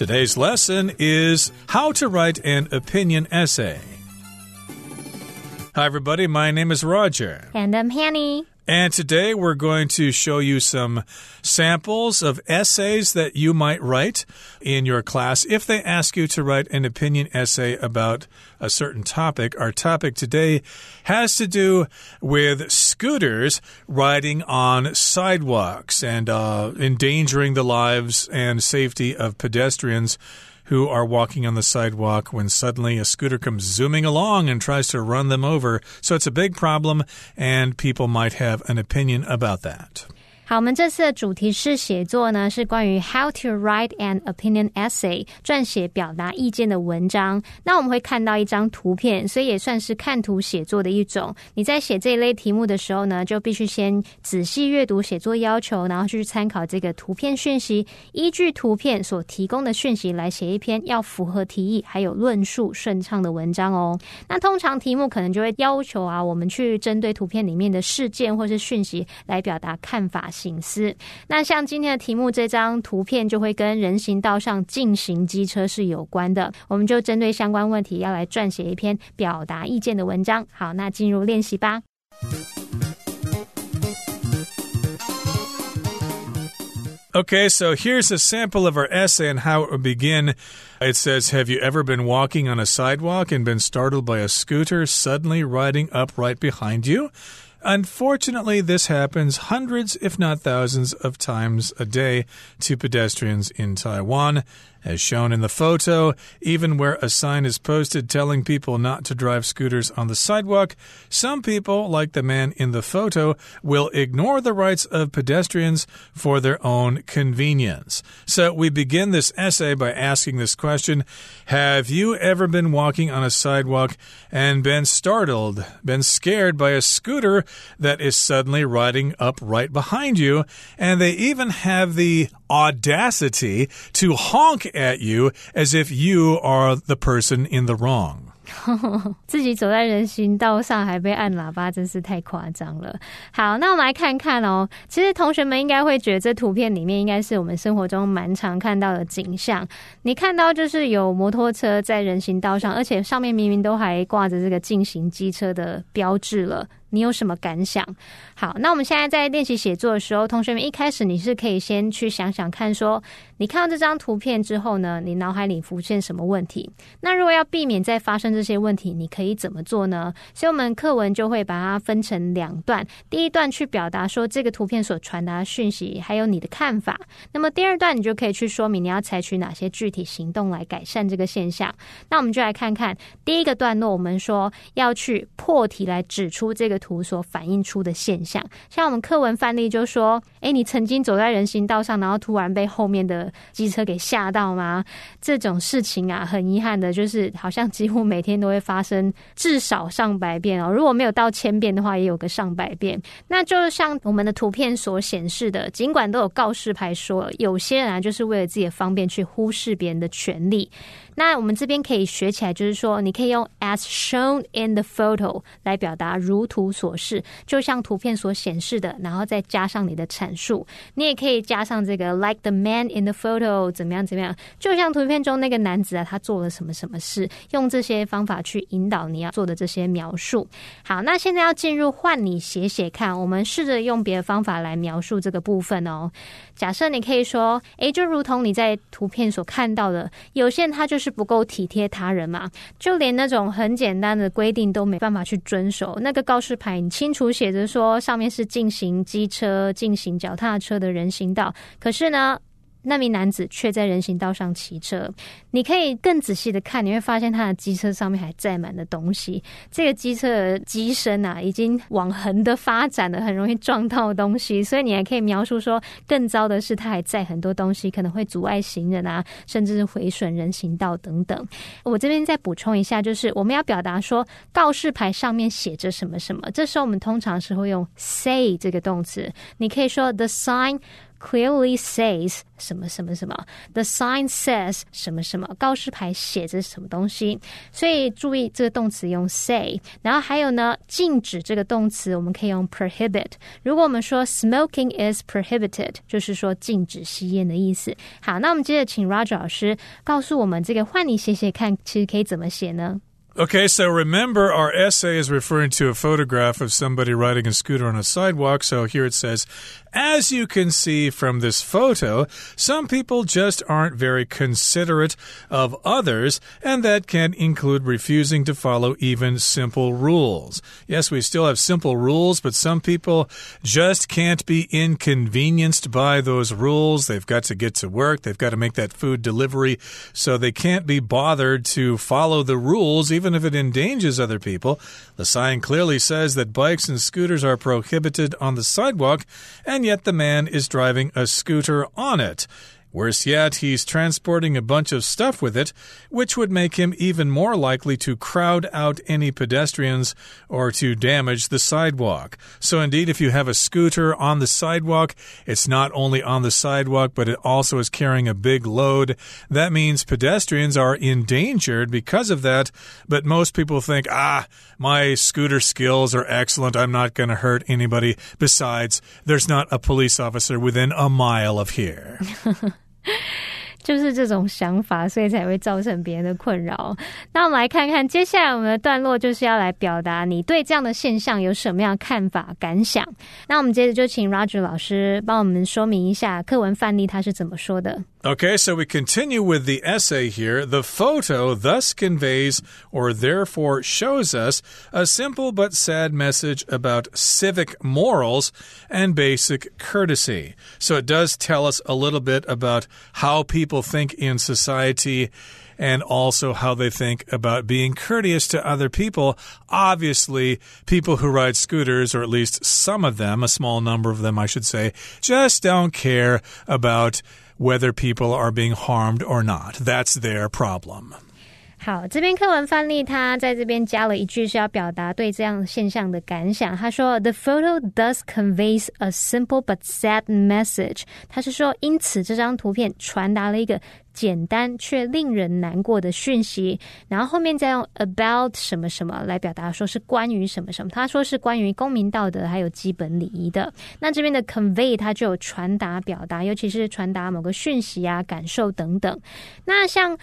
Today's lesson is how to write an opinion essay. Hi, everybody. My name is Roger. And I'm Hanny. And today we're going to show you some samples of essays that you might write in your class if they ask you to write an opinion essay about a certain topic. Our topic today has to do with scooters riding on sidewalks and uh, endangering the lives and safety of pedestrians who are walking on the sidewalk when suddenly a scooter comes zooming along and tries to run them over. So it's a big problem, and people might have an opinion about that. 好，我们这次的主题是写作呢，是关于 how to write an opinion essay，撰写表达意见的文章。那我们会看到一张图片，所以也算是看图写作的一种。你在写这一类题目的时候呢，就必须先仔细阅读写作要求，然后去参考这个图片讯息，依据图片所提供的讯息来写一篇要符合题意还有论述顺畅的文章哦。那通常题目可能就会要求啊，我们去针对图片里面的事件或是讯息来表达看法。隐私。那像今天的题目，这张图片就会跟人行道上进行机车是有关的。我们就针对相关问题，要来撰写一篇表达意见的文章。好，那进入练习吧。Okay, so here's a sample of our essay and how it would begin. It says, Have you ever been walking on a sidewalk and been startled by a scooter suddenly riding up right behind you? Unfortunately, this happens hundreds, if not thousands, of times a day to pedestrians in Taiwan. As shown in the photo, even where a sign is posted telling people not to drive scooters on the sidewalk, some people, like the man in the photo, will ignore the rights of pedestrians for their own convenience. So we begin this essay by asking this question Have you ever been walking on a sidewalk and been startled, been scared by a scooter that is suddenly riding up right behind you? And they even have the audacity to honk at you as if you are the person in the wrong. 自己走在人行道上还被按喇叭，真是太夸张了。好，那我们来看看哦。其实同学们应该会觉得这图片里面应该是我们生活中蛮常看到的景象。你看到就是有摩托车在人行道上，而且上面明明都还挂着这个进行机车的标志了。你有什么感想？好，那我们现在在练习写作的时候，同学们一开始你是可以先去想想看，说你看到这张图片之后呢，你脑海里浮现什么问题？那如果要避免再发生这些问题，你可以怎么做呢？所以，我们课文就会把它分成两段。第一段去表达说这个图片所传达的讯息，还有你的看法。那么第二段你就可以去说明你要采取哪些具体行动来改善这个现象。那我们就来看看第一个段落，我们说要去破题来指出这个。图所反映出的现象，像我们课文范例就说：“哎，你曾经走在人行道上，然后突然被后面的机车给吓到吗？”这种事情啊，很遗憾的，就是好像几乎每天都会发生，至少上百遍哦。如果没有到千遍的话，也有个上百遍。那就像我们的图片所显示的，尽管都有告示牌说，有些人啊，就是为了自己的方便去忽视别人的权利。那我们这边可以学起来，就是说，你可以用 as shown in the photo 来表达如图所示，就像图片所显示的，然后再加上你的阐述。你也可以加上这个 like the man in the photo 怎么样怎么样，就像图片中那个男子啊，他做了什么什么事，用这些方法去引导你要做的这些描述。好，那现在要进入换你写写看，我们试着用别的方法来描述这个部分哦。假设你可以说，诶，就如同你在图片所看到的，有些人他就是。不够体贴他人嘛？就连那种很简单的规定都没办法去遵守。那个告示牌，你清楚写着说上面是进行机车、进行脚踏车的人行道，可是呢？那名男子却在人行道上骑车。你可以更仔细的看，你会发现他的机车上面还载满了东西。这个机车的机身啊，已经往横的发展了，很容易撞到东西。所以你还可以描述说，更糟的是，他还载很多东西，可能会阻碍行人啊，甚至是毁损人行道等等。我这边再补充一下，就是我们要表达说，告示牌上面写着什么什么，这时候我们通常是会用 say 这个动词。你可以说 the sign。clearly says 什么什么什么，the sign says 什么什么，告示牌写着什么东西。所以注意这个动词用 say，然后还有呢，禁止这个动词我们可以用 prohibit。如果我们说 smoking is prohibited，就是说禁止吸烟的意思。好，那我们接着请 Roger 老师告诉我们这个换你写写看，其实可以怎么写呢？Okay, so remember our essay is referring to a photograph of somebody riding a scooter on a sidewalk. So here it says, as you can see from this photo, some people just aren't very considerate of others, and that can include refusing to follow even simple rules. Yes, we still have simple rules, but some people just can't be inconvenienced by those rules. They've got to get to work, they've got to make that food delivery, so they can't be bothered to follow the rules, even if it endangers other people. The sign clearly says that bikes and scooters are prohibited on the sidewalk, and and yet the man is driving a scooter on it. Worse yet, he's transporting a bunch of stuff with it, which would make him even more likely to crowd out any pedestrians or to damage the sidewalk. So, indeed, if you have a scooter on the sidewalk, it's not only on the sidewalk, but it also is carrying a big load. That means pedestrians are endangered because of that. But most people think, ah, my scooter skills are excellent. I'm not going to hurt anybody. Besides, there's not a police officer within a mile of here. 就是这种想法，所以才会造成别人的困扰。那我们来看看接下来我们的段落，就是要来表达你对这样的现象有什么样的看法、感想。那我们接着就请 Roger 老师帮我们说明一下课文范例他是怎么说的。Okay, so we continue with the essay here. The photo thus conveys or therefore shows us a simple but sad message about civic morals and basic courtesy. So it does tell us a little bit about how people think in society and also how they think about being courteous to other people. Obviously, people who ride scooters, or at least some of them, a small number of them, I should say, just don't care about whether people are being harmed or not. That's their problem. 好，这边课文范例他在这边加了一句是要表达对这样现象的感想。他说：“The photo does convey a simple but sad message。”他是说，因此这张图片传达了一个简单却令人难过的讯息。然后后面再用 about 什么什么来表达，说是关于什么什么。他说是关于公民道德还有基本礼仪的。那这边的 convey 它就有传达、表达，尤其是传达某个讯息啊、感受等等。那像。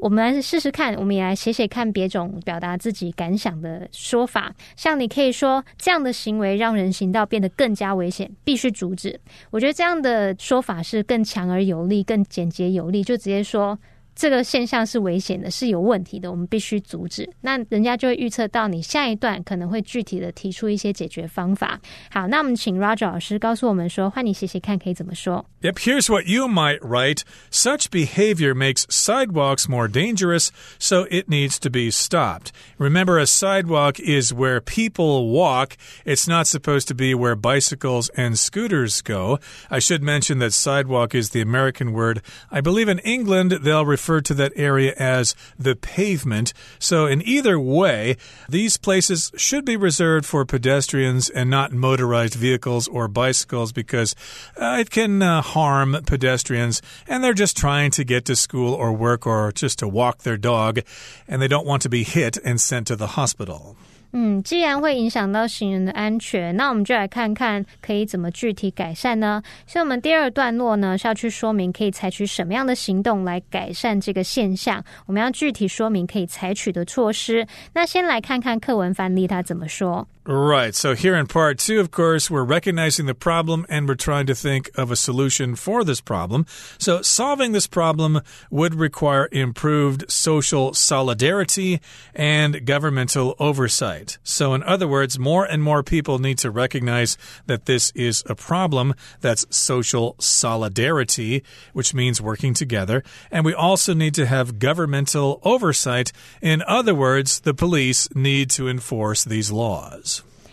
我们来试试看，我们也来写写看别种表达自己感想的说法。像你可以说这样的行为让人行道变得更加危险，必须阻止。我觉得这样的说法是更强而有力、更简洁有力，就直接说。这个现象是危险的，是有问题的，我们必须阻止。那人家就会预测到你下一段可能会具体的提出一些解决方法。好，那我们请 Roger 老师告诉我们说，换你写写看可以怎么说。Yep, here's what you might write. Such behavior makes sidewalks more dangerous, so it needs to be stopped. Remember, a sidewalk is where people walk. It's not supposed to be where bicycles and scooters go. I should mention that sidewalk is the American word. I believe in England they'll refer refer to that area as the pavement. So, in either way, these places should be reserved for pedestrians and not motorized vehicles or bicycles because uh, it can uh, harm pedestrians and they're just trying to get to school or work or just to walk their dog and they don't want to be hit and sent to the hospital. 嗯，既然会影响到行人的安全，那我们就来看看可以怎么具体改善呢？所以，我们第二段落呢是要去说明可以采取什么样的行动来改善这个现象。我们要具体说明可以采取的措施。那先来看看课文范例，他怎么说。Right. So, here in part two, of course, we're recognizing the problem and we're trying to think of a solution for this problem. So, solving this problem would require improved social solidarity and governmental oversight. So, in other words, more and more people need to recognize that this is a problem. That's social solidarity, which means working together. And we also need to have governmental oversight. In other words, the police need to enforce these laws.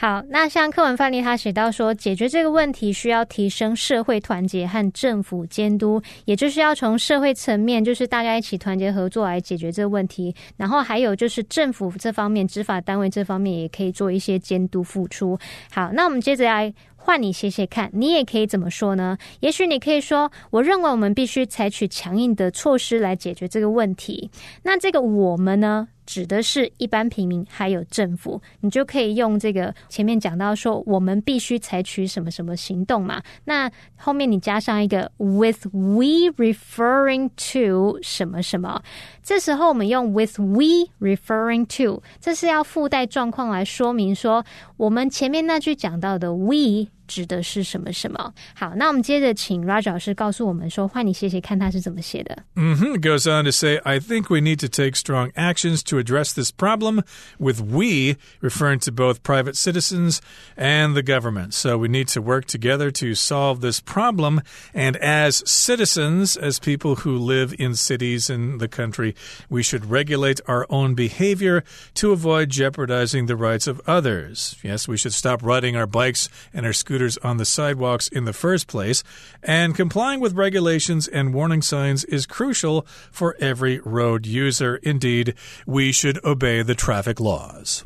好，那像课文范例，他写到说，解决这个问题需要提升社会团结和政府监督，也就是要从社会层面，就是大家一起团结合作来解决这个问题。然后还有就是政府这方面，执法单位这方面也可以做一些监督付出。好，那我们接着来。换你写写看，你也可以怎么说呢？也许你可以说：“我认为我们必须采取强硬的措施来解决这个问题。”那这个“我们”呢？指的是一般平民，还有政府，你就可以用这个前面讲到说，我们必须采取什么什么行动嘛。那后面你加上一个 with we referring to 什么什么，这时候我们用 with we referring to，这是要附带状况来说明说，我们前面那句讲到的 we。指的是什么什么？好，那我们接着请 Roger 老师告诉我们说，换你写写看他是怎么写的。Mm -hmm. It goes on to say, I think we need to take strong actions to address this problem, with we referring to both private citizens and the government. So we need to work together to solve this problem. And as citizens, as people who live in cities in the country, we should regulate our own behavior to avoid jeopardizing the rights of others. Yes, we should stop riding our bikes and our scooters scooters on the sidewalks in the first place, and complying with regulations and warning signs is crucial for every road user. Indeed, we should obey the traffic laws.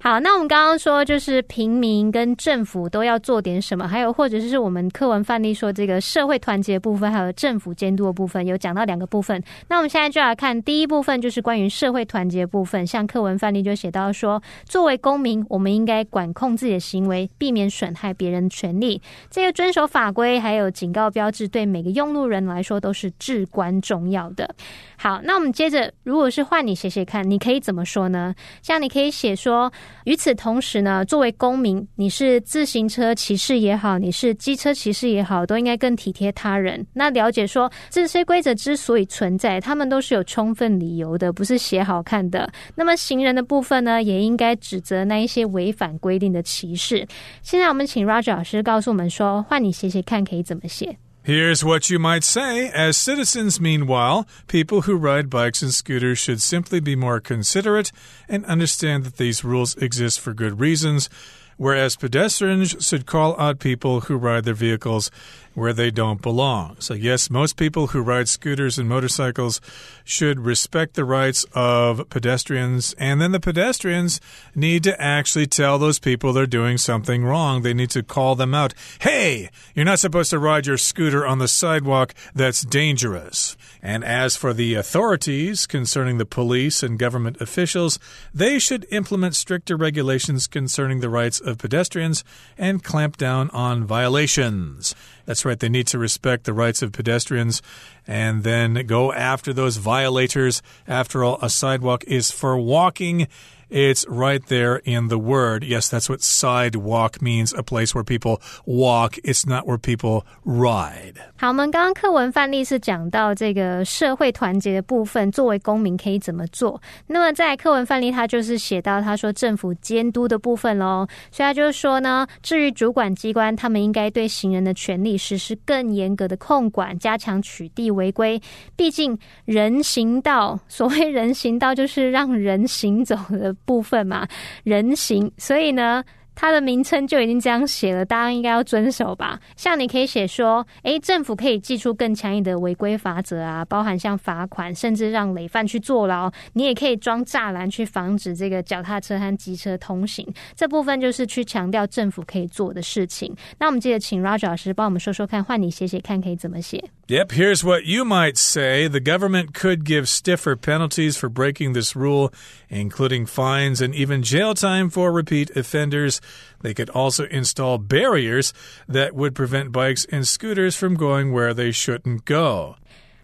好，那我们刚刚说，就是平民跟政府都要做点什么，还有或者是我们课文范例说这个社会团结部分，还有政府监督的部分，有讲到两个部分。那我们现在就来看第一部分，就是关于社会团结部分。像课文范例就写到说，作为公民，我们应该管控自己的行为，避免损害别人的权利。这个遵守法规还有警告标志，对每个用路人来说都是至关重要的。好，那我们接着，如果是换你写写看，你可以怎么说呢？像你可以写说。与此同时呢，作为公民，你是自行车骑士也好，你是机车骑士也好，都应该更体贴他人。那了解说这些规则之所以存在，他们都是有充分理由的，不是写好看的。那么行人的部分呢，也应该指责那一些违反规定的骑士。现在我们请 Roger 老师告诉我们说，换你写写看，可以怎么写？Here's what you might say. As citizens, meanwhile, people who ride bikes and scooters should simply be more considerate and understand that these rules exist for good reasons whereas pedestrians should call out people who ride their vehicles where they don't belong. So, yes, most people who ride scooters and motorcycles should respect the rights of pedestrians, and then the pedestrians need to actually tell those people they're doing something wrong. They need to call them out. Hey, you're not supposed to ride your scooter on the sidewalk. That's dangerous. And as for the authorities concerning the police and government officials, they should implement stricter regulations concerning the rights of pedestrians and clamp down on violations. That's right, they need to respect the rights of pedestrians and then go after those violators. After all, a sidewalk is for walking it's right there in the word. Yes, that's what sidewalk means a place where people walk. It's not where people ride. 好，我们刚刚课文范例是讲到这个社会团结的部分，作为公民可以怎么做。那么在课文范例，他就是写到他说政府监督的部分喽。所以他就是说呢，至于主管机关，他们应该对行人的权利实施更严格的控管，加强取缔 违规。毕竟人行道，所谓人行道就是让人行走的。部分嘛，人行，所以呢。它的名称就已经这样写了，大家应该要遵守吧？像你可以写说，诶，政府可以寄出更强硬的违规法则啊，包含像罚款，甚至让累犯去坐牢。你也可以装栅栏去防止这个脚踏车和机车通行。这部分就是去强调政府可以做的事情。那我们记得请 Roger 老师帮我们说说看，换你写写看可以怎么写。Yep, here's what you might say. The government could give stiffer penalties for breaking this rule, including fines and even jail time for repeat offenders. They could also install barriers that would prevent bikes and scooters from going where they shouldn't go.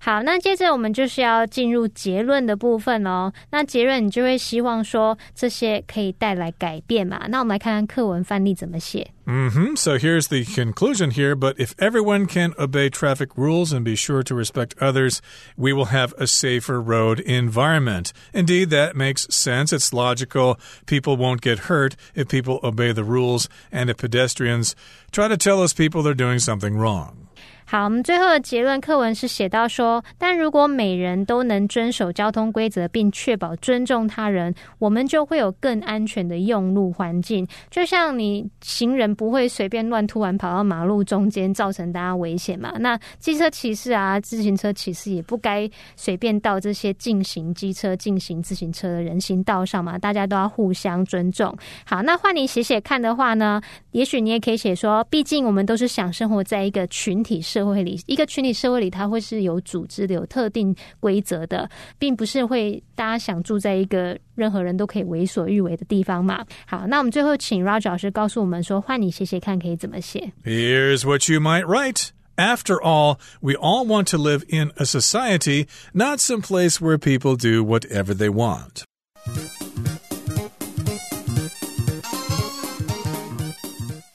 好，那接着我们就是要进入结论的部分喽。那结论你就会希望说这些可以带来改变嘛？那我们来看看课文范例怎么写。Mm hmm. So here's the conclusion here. But if everyone can obey traffic rules and be sure to respect others, we will have a safer road environment. Indeed, that makes sense. It's logical. People won't get hurt if people obey the rules and if pedestrians try to tell those people they're doing something wrong. 好，我们最后的结论课文是写到说，但如果每人都能遵守交通规则，并确保尊重他人，我们就会有更安全的用路环境。就像你行人不会随便乱突然跑到马路中间，造成大家危险嘛？那机车骑士啊，自行车骑士也不该随便到这些进行机车、进行自行车的人行道上嘛？大家都要互相尊重。好，那换你写写看的话呢？也许你也可以写说，毕竟我们都是想生活在一个群体上社会里，一个群体社会里，它会是有组织的、有特定规则的，并不是会大家想住在一个任何人都可以为所欲为的地方嘛。好，那我们最后请 Roger 老师告诉我们说，换你写写看可以怎么写。Here's what you might write. After all, we all want to live in a society, not some place where people do whatever they want.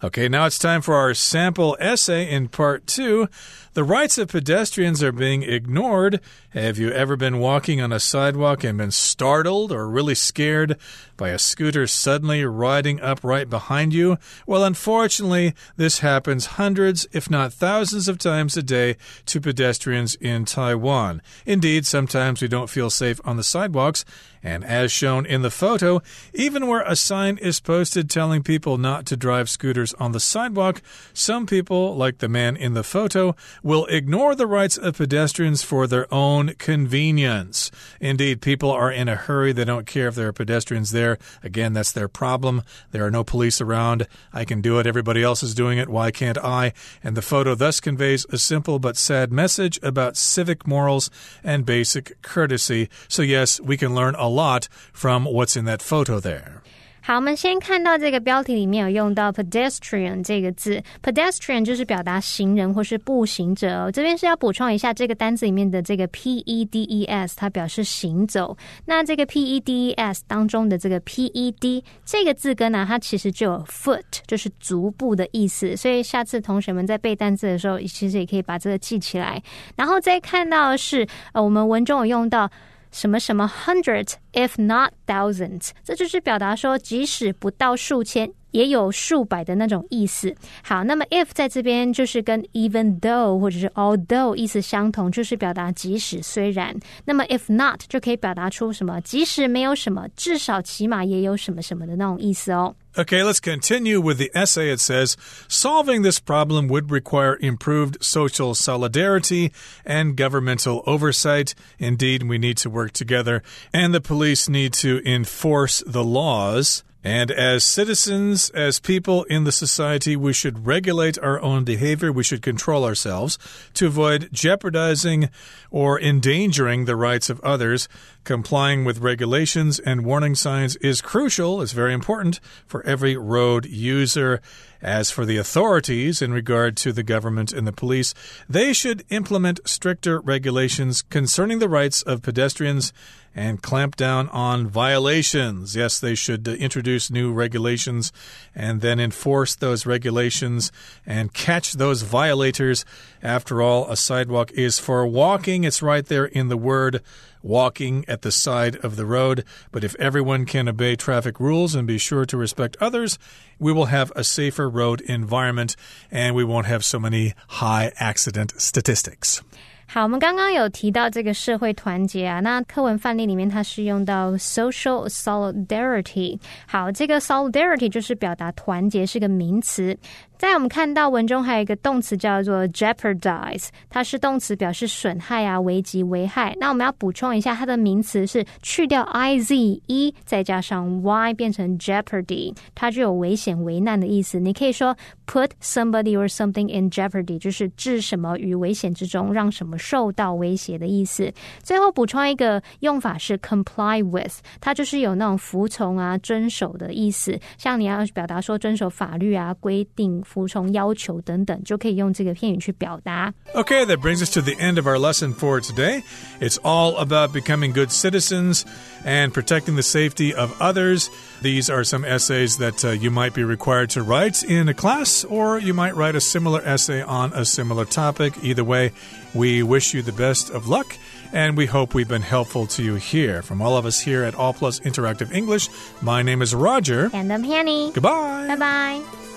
Okay, now it's time for our sample essay in part two. The rights of pedestrians are being ignored. Have you ever been walking on a sidewalk and been startled or really scared by a scooter suddenly riding up right behind you? Well, unfortunately, this happens hundreds, if not thousands of times a day to pedestrians in Taiwan. Indeed, sometimes we don't feel safe on the sidewalks. And as shown in the photo, even where a sign is posted telling people not to drive scooters on the sidewalk, some people, like the man in the photo, will ignore the rights of pedestrians for their own convenience. Indeed, people are in a hurry. They don't care if there are pedestrians there. Again, that's their problem. There are no police around. I can do it. Everybody else is doing it. Why can't I? And the photo thus conveys a simple but sad message about civic morals and basic courtesy. So, yes, we can learn a lot from what's in that photo there. 好，我们先看到这个标题里面有用到 pedestrian 这个字，pedestrian 就是表达行人或是步行者。哦。这边是要补充一下，这个单词里面的这个 p e d e s 它表示行走。那这个 p e d e s 当中的这个 p e d 这个字根呢，它其实就有 foot 就是足部的意思。所以下次同学们在背单词的时候，其实也可以把这个记起来。然后再看到是，呃，我们文中有用到。什么什么 hundred if not thousands，这就是表达说，即使不到数千，也有数百的那种意思。好，那么 if 在这边就是跟 even though 或者是 although 意思相同，就是表达即使虽然。那么 if not 就可以表达出什么，即使没有什么，至少起码也有什么什么的那种意思哦。Okay, let's continue with the essay. It says solving this problem would require improved social solidarity and governmental oversight. Indeed, we need to work together, and the police need to enforce the laws. And as citizens, as people in the society, we should regulate our own behavior. We should control ourselves to avoid jeopardizing or endangering the rights of others. Complying with regulations and warning signs is crucial, it's very important for every road user. As for the authorities in regard to the government and the police, they should implement stricter regulations concerning the rights of pedestrians and clamp down on violations. Yes, they should introduce new regulations and then enforce those regulations and catch those violators. After all, a sidewalk is for walking, it's right there in the word walking at the side of the road. But if everyone can obey traffic rules and be sure to respect others, we will have a safer road environment and we won't have so many high accident statistics. 好，我们刚刚有提到这个社会团结啊，那课文范例里面它是用到 social solidarity。好，这个 solidarity 就是表达团结，是个名词。在我们看到文中还有一个动词叫做 jeopardize，它是动词，表示损害啊、危及、危害。那我们要补充一下，它的名词是去掉 i z e，再加上 y 变成 jeopardy，它就有危险、危难的意思。你可以说 put somebody or something in jeopardy，就是置什么于危险之中，让什么受到威胁的意思。最后补充一个用法是 comply with，它就是有那种服从啊、遵守的意思。像你要表达说遵守法律啊、规定。服从要求等等，就可以用这个片语去表达。Okay, that brings us to the end of our lesson for today. It's all about becoming good citizens and protecting the safety of others. These are some essays that uh, you might be required to write in a class, or you might write a similar essay on a similar topic. Either way, we wish you the best of luck and we hope we've been helpful to you here. From all of us here at All Plus Interactive English, my name is Roger. And I'm Hanny. Goodbye. Bye bye.